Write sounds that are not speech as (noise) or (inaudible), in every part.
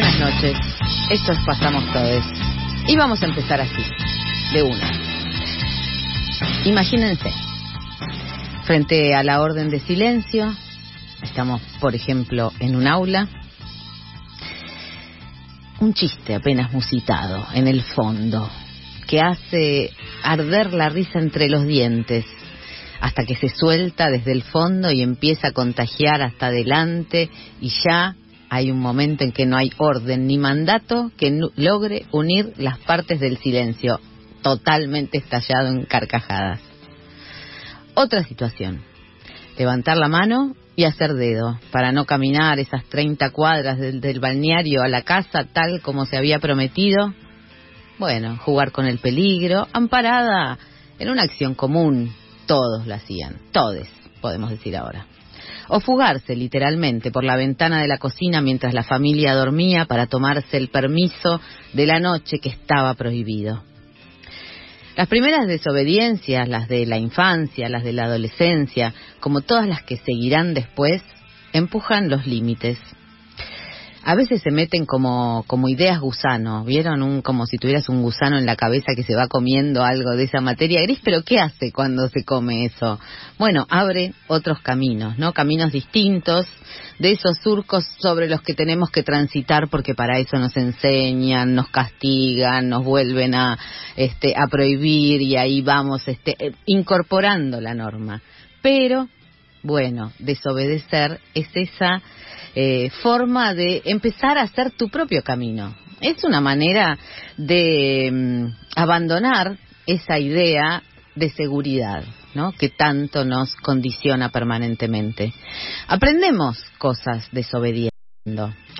Buenas noches. Esto es Pasamos Todes. Y vamos a empezar así, de una. Imagínense, frente a la orden de silencio, estamos, por ejemplo, en un aula, un chiste apenas musitado en el fondo, que hace arder la risa entre los dientes, hasta que se suelta desde el fondo y empieza a contagiar hasta adelante y ya hay un momento en que no hay orden ni mandato que logre unir las partes del silencio, totalmente estallado en carcajadas. Otra situación, levantar la mano y hacer dedo para no caminar esas 30 cuadras del, del balneario a la casa tal como se había prometido. Bueno, jugar con el peligro, amparada en una acción común, todos la hacían, todes, podemos decir ahora o fugarse literalmente por la ventana de la cocina mientras la familia dormía para tomarse el permiso de la noche que estaba prohibido. Las primeras desobediencias, las de la infancia, las de la adolescencia, como todas las que seguirán después, empujan los límites a veces se meten como, como ideas gusano, ¿vieron? Un, como si tuvieras un gusano en la cabeza que se va comiendo algo de esa materia gris, pero ¿qué hace cuando se come eso? Bueno, abre otros caminos, ¿no? Caminos distintos de esos surcos sobre los que tenemos que transitar porque para eso nos enseñan, nos castigan, nos vuelven a, este, a prohibir y ahí vamos este, eh, incorporando la norma. Pero, bueno, desobedecer es esa eh, forma de empezar a hacer tu propio camino. Es una manera de mm, abandonar esa idea de seguridad, ¿no? Que tanto nos condiciona permanentemente. Aprendemos cosas desobediendo.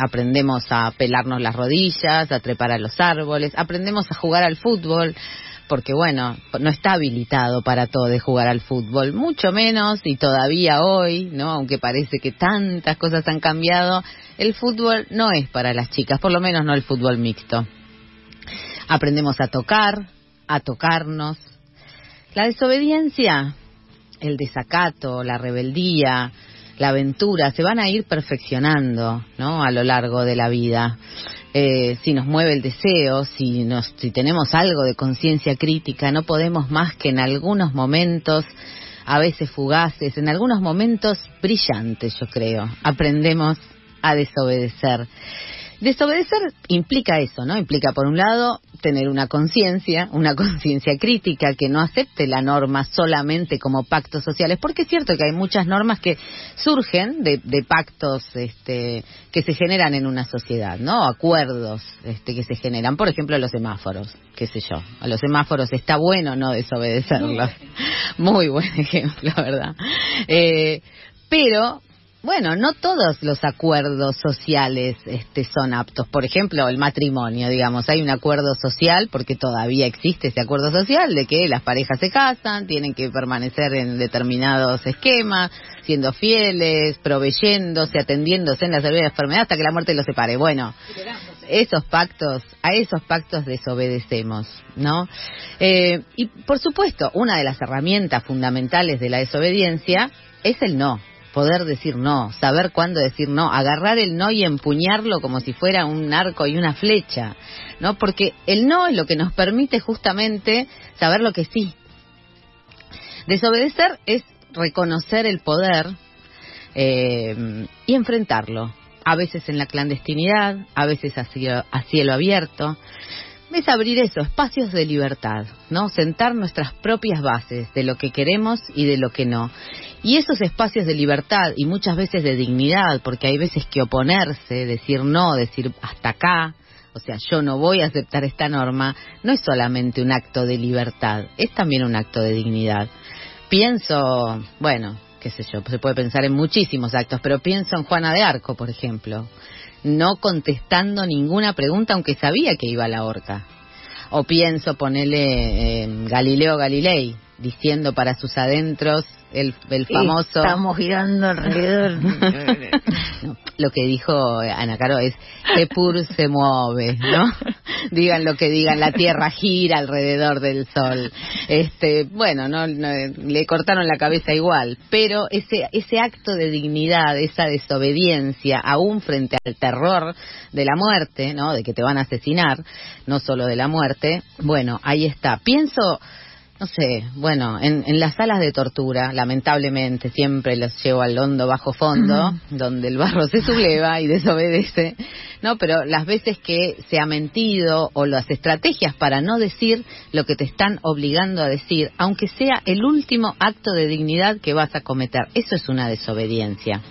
Aprendemos a pelarnos las rodillas, a trepar a los árboles, aprendemos a jugar al fútbol, porque bueno, no está habilitado para todo de jugar al fútbol, mucho menos y todavía hoy, ¿no? Aunque parece que tantas cosas han cambiado, el fútbol no es para las chicas, por lo menos no el fútbol mixto. Aprendemos a tocar, a tocarnos. La desobediencia, el desacato, la rebeldía, la aventura se van a ir perfeccionando, ¿no? A lo largo de la vida. Eh, si nos mueve el deseo, si, nos, si tenemos algo de conciencia crítica, no podemos más que en algunos momentos, a veces fugaces, en algunos momentos brillantes, yo creo, aprendemos a desobedecer. Desobedecer implica eso, ¿no? Implica, por un lado, tener una conciencia, una (laughs) conciencia crítica que no acepte la norma solamente como pactos sociales, porque es cierto que hay muchas normas que surgen de, pactos este, que se generan en una sociedad, ¿no? Acuerdos este, que se generan, por ejemplo, los semáforos, qué sé yo. A los semáforos está bueno no desobedecerlos. Muy buen (laughs) ejemplo, ¿verdad? Eh, pero bueno, no todos los acuerdos sociales este, son aptos. Por ejemplo, el matrimonio, digamos, hay un acuerdo social, porque todavía existe ese acuerdo social, de que las parejas se casan, tienen que permanecer en determinados esquemas, siendo fieles, proveyéndose, atendiéndose en la salud de la enfermedad hasta que la muerte los separe. Bueno, esos pactos, a esos pactos desobedecemos, ¿no? Eh, y por supuesto, una de las herramientas fundamentales de la desobediencia es el no poder decir no, saber cuándo decir no, agarrar el no y empuñarlo como si fuera un arco y una flecha, ¿no? Porque el no es lo que nos permite justamente saber lo que sí. Desobedecer es reconocer el poder eh, y enfrentarlo, a veces en la clandestinidad, a veces a cielo, a cielo abierto, es abrir eso, espacios de libertad, ¿no? Sentar nuestras propias bases de lo que queremos y de lo que no. Y esos espacios de libertad y muchas veces de dignidad, porque hay veces que oponerse, decir no, decir hasta acá, o sea, yo no voy a aceptar esta norma, no es solamente un acto de libertad, es también un acto de dignidad. Pienso, bueno, qué sé yo, se puede pensar en muchísimos actos, pero pienso en Juana de Arco, por ejemplo, no contestando ninguna pregunta aunque sabía que iba a la horca. O pienso ponerle en Galileo Galilei, diciendo para sus adentros el, el famoso... Estamos girando alrededor. (laughs) lo que dijo Ana Caro es, que pur se mueve, ¿no? (laughs) digan lo que digan, la Tierra gira alrededor del Sol. Este, bueno, no, le cortaron la cabeza igual, pero ese ese acto de dignidad, esa desobediencia, aún frente al terror de la muerte, ¿no? De que te van a asesinar, no solo de la muerte. Bueno, ahí está. Pienso no sé, bueno, en, las salas de tortura, lamentablemente, siempre los llevo al hondo bajo fondo, donde el barro se subleva y desobedece, ¿no? Pero las veces que se ha mentido o las estrategias para no decir lo que te están obligando a decir, aunque sea el último acto de dignidad que vas a cometer, eso es una desobediencia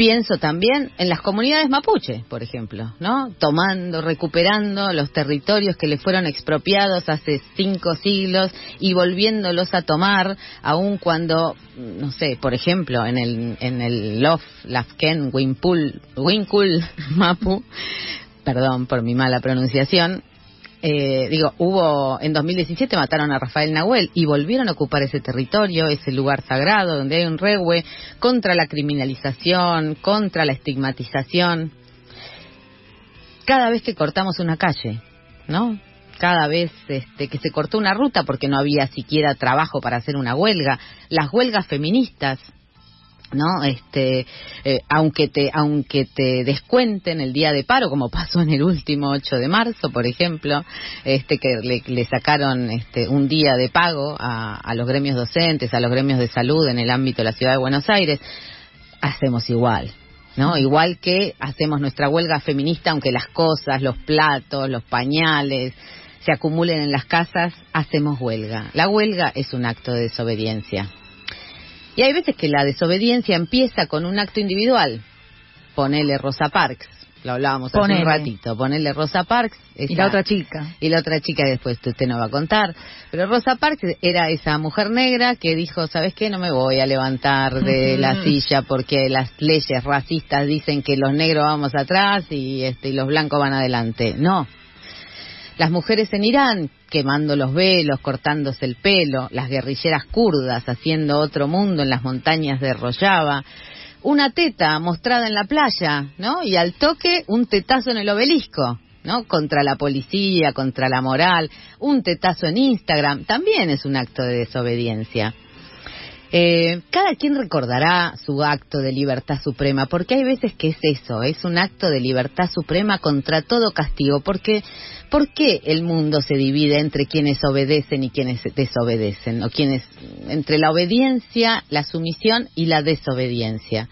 pienso también en las comunidades mapuche, por ejemplo, ¿no? Tomando, recuperando los territorios que le fueron expropiados hace cinco siglos y volviéndolos a tomar, aun cuando, no sé, por ejemplo, en el, en el Lof, Lafken, Wimpul, Winkul, (laughs) Mapu, perdón por mi mala pronunciación, eh, digo, hubo, en 2017 mataron a Rafael Nahuel y volvieron a ocupar ese territorio, ese lugar sagrado donde hay un regue contra la criminalización, contra la estigmatización. Cada vez que cortamos una calle, ¿no? Cada vez este, que se cortó una ruta porque no había siquiera trabajo para hacer una huelga, las huelgas feministas, no este eh, aunque te aunque te descuenten el día de paro como (laughs) pasó en el último 8 de marzo por ejemplo este que le, sacaron este un día de pago a, a, los gremios docentes a los gremios de salud en el ámbito de la ciudad de Buenos Aires hacemos igual no igual que hacemos nuestra huelga feminista aunque las cosas los platos los pañales se acumulen en las casas hacemos huelga. La huelga es un acto de desobediencia y hay veces que la desobediencia empieza con un acto individual. Ponele Rosa Parks, lo hablábamos hace un ratito, ponele Rosa Parks. y la otra chica. Y la otra chica después usted no va a contar. Pero Rosa Parks era esa mujer negra que dijo, ¿sabes qué? No me voy a levantar de la silla porque las leyes racistas dicen que los negros vamos atrás y, este, y los blancos van adelante. No, las mujeres en Irán quemando los velos, cortándose el pelo, las guerrilleras kurdas haciendo otro mundo en las montañas de Rojava, una teta mostrada en la playa, ¿no? Y al toque un tetazo en el obelisco, ¿no? Contra la policía, contra la moral, un tetazo en Instagram, también es un acto de desobediencia. Eh, cada quien recordará su acto de libertad suprema, porque hay veces que es eso, es un acto de libertad suprema contra todo castigo, porque ¿por qué el mundo se divide entre quienes obedecen y quienes desobedecen, o quienes entre la obediencia, la sumisión y la desobediencia?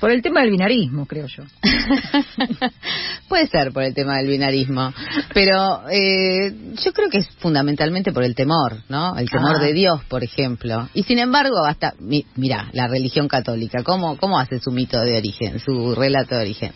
Por el tema del binarismo, creo yo. (laughs) Puede ser por el tema del binarismo, pero eh, yo creo que es fundamentalmente por el temor, ¿no? El temor ah. de Dios, por ejemplo. Y sin embargo, hasta, mira, la religión católica, ¿cómo, ¿cómo hace su mito de origen, su relato de origen?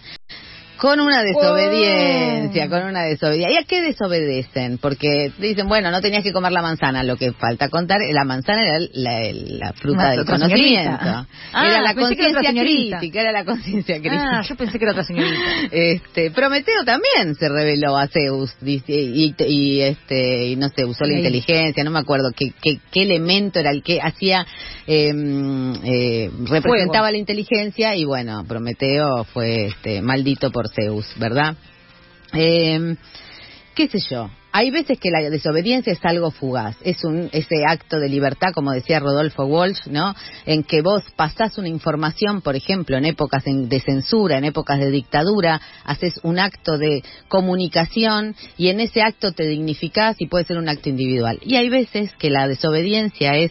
Con una desobediencia, oh. con una desobediencia. ¿Y a qué desobedecen? Porque dicen, bueno, no tenías que comer la manzana. Lo que falta contar, la manzana era la, fruta del conocimiento. Ah, era la conciencia crítica, era la conciencia crítica. Ah, yo pensé que era otra señorita. (laughs) Este, Prometeo también se reveló a Zeus y, y, este, y no sé, usó la inteligencia, no me acuerdo qué, qué, qué elemento era el que hacía, em, eh, representaba la inteligencia y bueno, Prometeo fue este, maldito por Zeus, ¿verdad? Eh, ¿Qué sé yo? Hay veces que la desobediencia es algo fugaz, es un ese acto de libertad, como decía Rodolfo Walsh, ¿no? En que vos pasás una información, por ejemplo, en épocas de censura, en épocas de dictadura, haces un acto de comunicación y en ese acto te dignificás y puede ser un acto individual. Y hay veces que la desobediencia es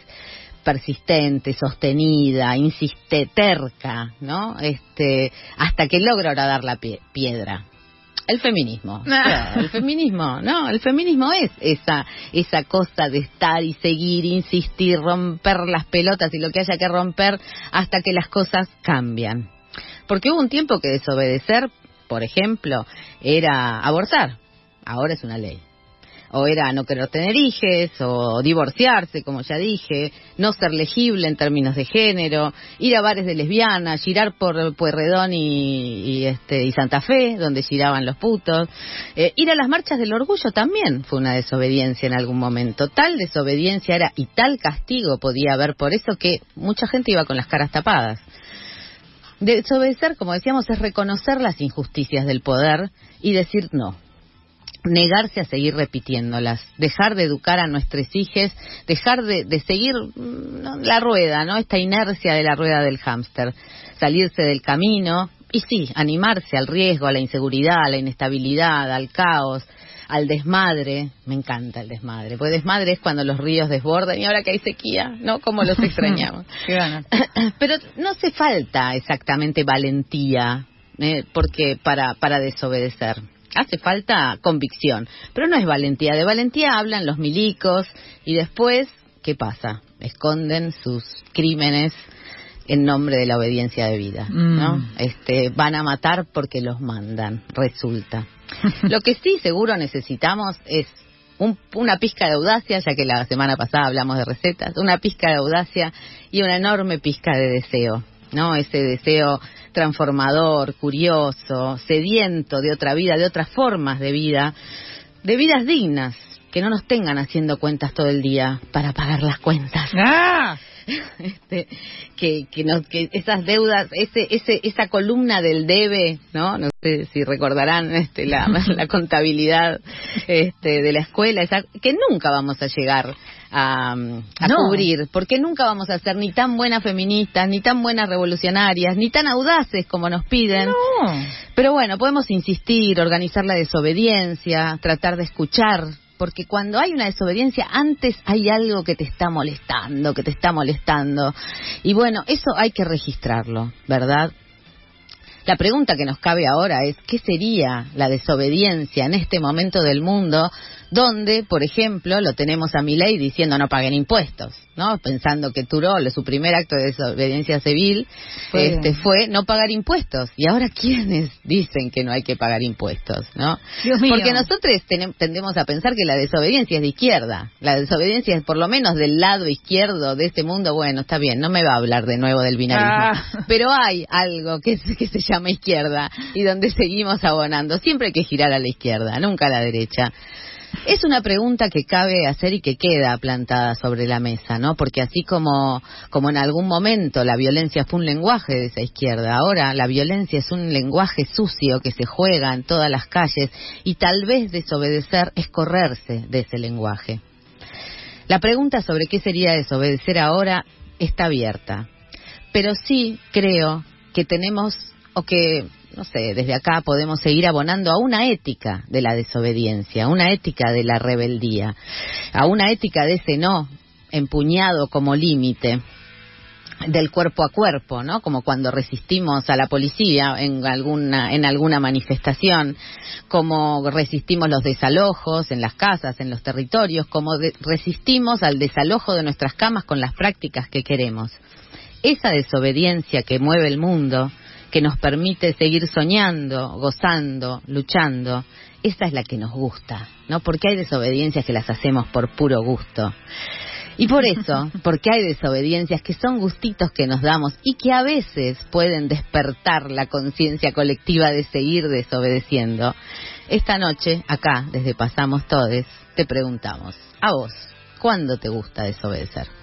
persistente, sostenida, insiste, terca, ¿no? Este, hasta que logra ahora dar la piedra. El feminismo. Ah. el feminismo, no, el feminismo es esa esa cosa de estar y seguir, insistir, romper las pelotas y lo que haya que romper hasta que las cosas cambian. Porque hubo un tiempo que desobedecer, por ejemplo, era abortar. Ahora es una ley o era no querer tener hijos, o divorciarse, como ya dije, no ser legible en términos de género, ir a bares de lesbianas, girar por Pueyrredón y, este, y Santa Fe, donde giraban los putos, eh, ir a las marchas del orgullo también fue una desobediencia en algún momento. Tal desobediencia era y tal castigo podía haber por eso que mucha gente iba con las caras tapadas. Desobedecer, como decíamos, es reconocer las injusticias del poder y decir no negarse a seguir repitiéndolas, dejar de educar a nuestros hijos, dejar de, de seguir mm, la rueda, ¿no? Esta inercia de la rueda del hámster, salirse del camino y sí, animarse al riesgo, a la inseguridad, a la inestabilidad, al caos, al desmadre. Me encanta el desmadre, porque desmadre es cuando los ríos desbordan y ahora que hay sequía, ¿no? Como los (laughs) extrañamos. (clears throat) Pero no hace falta exactamente valentía, ¿eh? porque para, para desobedecer hace falta convicción, pero no es valentía. De valentía hablan los milicos y después, ¿qué pasa? Esconden sus crímenes en nombre de la obediencia de vida, ¿no? Mm. Este, van a matar porque los mandan, resulta. (laughs) Lo que sí seguro necesitamos es un- una pizca de audacia, ya que la semana pasada hablamos de recetas, una pizca de audacia y una enorme pizca de deseo, ¿no? Ese deseo transformador, curioso, sediento de otra vida, de otras formas de vida, de vidas dignas, que no nos tengan haciendo cuentas todo el día para pagar las cuentas ¡Ah! (laughs) este, que, que, nos- que esas deudas, ese, ese, esa columna del debe, ¿no? No sé si recordarán este, la, (laughs) la contabilidad este, de la escuela, esa, que nunca vamos a llegar a, a No. cubrir, porque nunca vamos a ser ni tan buenas feministas, ni tan buenas revolucionarias, ni tan audaces como nos piden. No. Pero bueno, podemos insistir, organizar la desobediencia, tratar de escuchar, porque cuando hay una desobediencia, antes hay algo que te está molestando, que te está molestando. Y bueno, eso hay que registrarlo, ¿verdad? La pregunta que nos cabe ahora es, ¿qué sería la desobediencia en este momento del mundo donde, por ejemplo, lo tenemos a Milei diciendo no paguen impuestos, ¿no? Pensando que Turol, su primer acto de desobediencia civil, Fue- este, fue no pagar impuestos. Y ahora, ¿quiénes dicen que no hay que pagar impuestos, no? Dios mío. Porque nosotros tendemos a pensar que la desobediencia es de izquierda. La desobediencia es por lo menos del lado izquierdo de este mundo. Bueno, está bien, no me va a hablar de nuevo del binarismo. Ah. Pero hay algo que, es- (laughs) que se llama izquierda y donde seguimos abonando. Siempre hay que girar a la izquierda, nunca a la derecha. Es una pregunta que cabe hacer y que queda plantada sobre la mesa, ¿no? Porque así como, como en algún momento la violencia fue un lenguaje de esa izquierda, ahora la violencia es un lenguaje sucio que se juega en todas las calles y tal vez desobedecer es correrse de ese lenguaje. La pregunta sobre qué sería desobedecer ahora está abierta, pero sí creo que tenemos o que no sé, desde acá podemos seguir abonando a una ética de la desobediencia, a una ética de la rebeldía, a una ética de ese no empuñado como límite del cuerpo a cuerpo, ¿no? Como cuando resistimos a la policía en alguna en alguna manifestación, como resistimos los desalojos en las casas, en los territorios, como de- resistimos al desalojo de nuestras camas con las prácticas que queremos. Esa desobediencia que mueve el mundo, que nos permite seguir soñando, gozando, luchando, esa es la que nos gusta, ¿no? Porque hay desobediencias que las hacemos por puro gusto. Y por eso, (laughs) porque hay desobediencias que son gustitos que nos damos y que a veces pueden despertar la conciencia colectiva de seguir desobedeciendo. Esta noche, acá, desde Pasamos Todes, te preguntamos, a vos, ¿cuándo te gusta desobedecer?